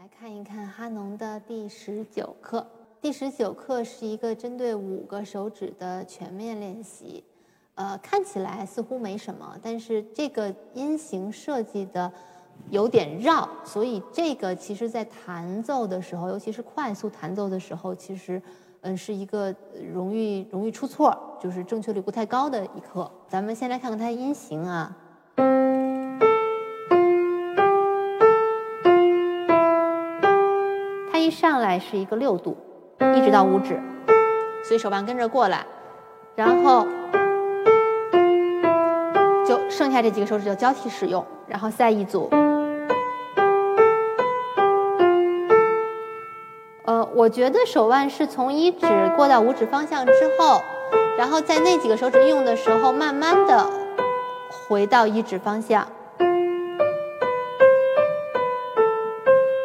来看一看哈农的第十九课。第十九课是一个针对五个手指的全面练习。呃，看起来似乎没什么，但是这个音型设计的有点绕，所以这个其实在弹奏的时候，尤其是快速弹奏的时候，其实嗯是一个容易容易出错，就是正确率不太高的一课。咱们先来看看它的音型啊。上来是一个六度，一直到五指，所以手腕跟着过来，然后。就剩下这几个手指就交替使用，然后再一组。呃，我觉得手腕是从一指过到五指方向之后，然后在那几个手指用的时候，慢慢的回到一指方向，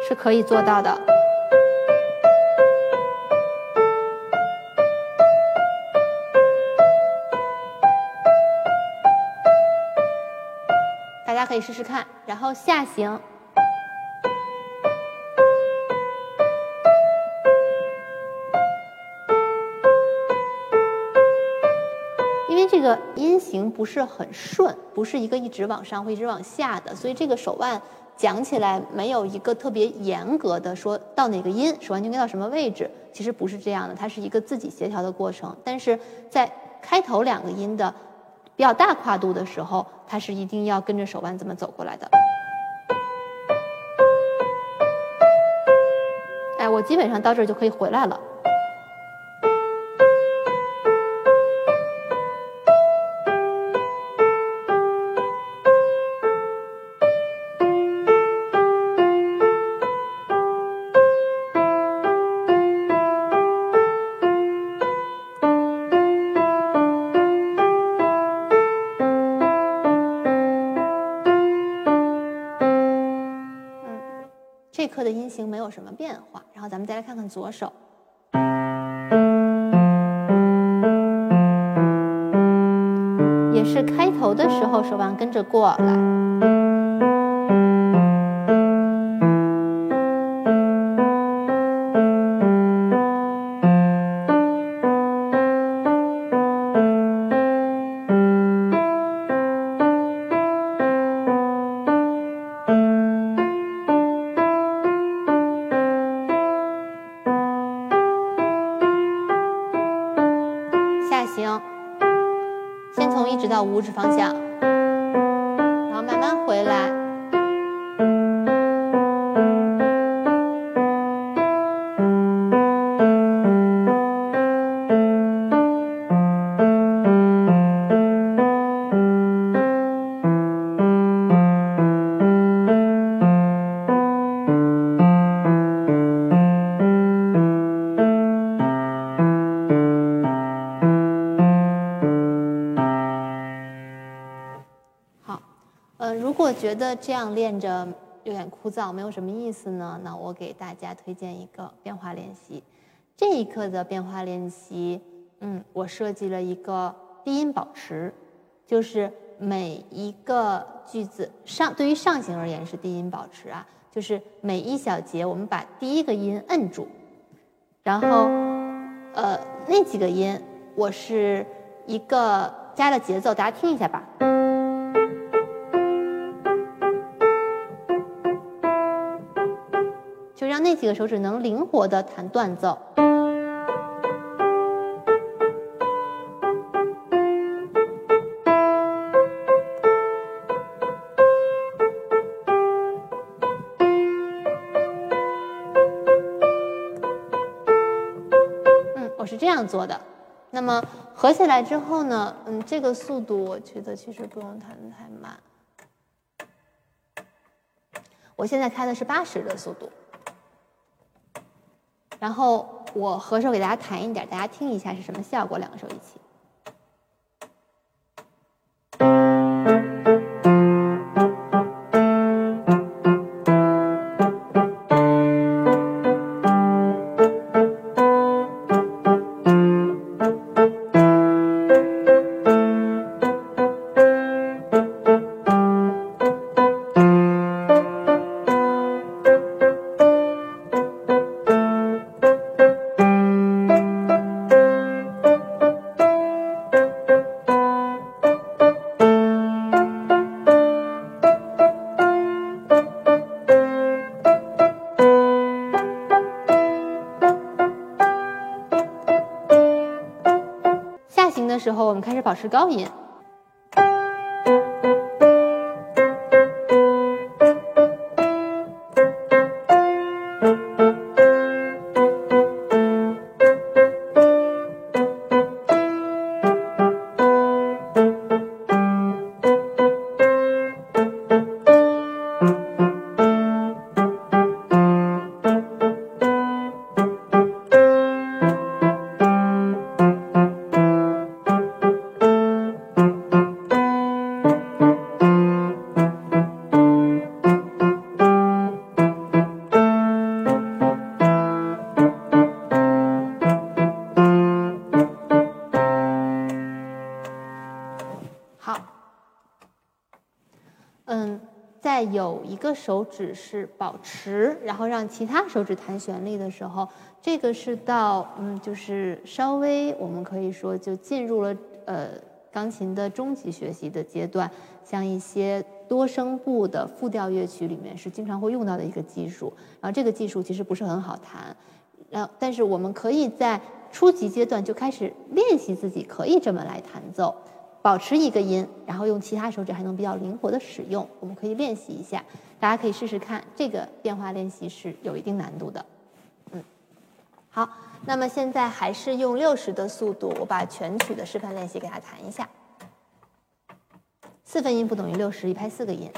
是可以做到的。大家可以试试看，然后下行，因为这个音型不是很顺，不是一个一直往上或一直往下的，所以这个手腕讲起来没有一个特别严格的说到哪个音手腕就该到什么位置，其实不是这样的，它是一个自己协调的过程。但是在开头两个音的。比较大跨度的时候，它是一定要跟着手腕这么走过来的。哎，我基本上到这儿就可以回来了。这颗的音型没有什么变化，然后咱们再来看看左手，也是开头的时候手腕跟着过来。直到五指方向，觉得这样练着有点枯燥，没有什么意思呢，那我给大家推荐一个变化练习。这一课的变化练习，嗯，我设计了一个低音保持，就是每一个句子上，对于上行而言是低音保持啊，就是每一小节我们把第一个音摁住，然后，呃，那几个音我是一个加了节奏，大家听一下吧。就让那几个手指能灵活的弹断奏。嗯，我是这样做的。那么合起来之后呢？嗯，这个速度我觉得其实不用弹的太慢。我现在开的是八十的速度。然后我合手给大家弹一点，大家听一下是什么效果。两个手一起。之后我们开始保持高音。有一个手指是保持，然后让其他手指弹旋律的时候，这个是到嗯，就是稍微我们可以说就进入了呃钢琴的中级学习的阶段，像一些多声部的复调乐曲里面是经常会用到的一个技术。然后这个技术其实不是很好弹，然后但是我们可以在初级阶段就开始练习自己可以这么来弹奏。保持一个音，然后用其他手指还能比较灵活的使用，我们可以练习一下，大家可以试试看。这个变化练习是有一定难度的，嗯，好，那么现在还是用六十的速度，我把全曲的示范练习给大家弹一下。四分音符等于六十，一拍四个音。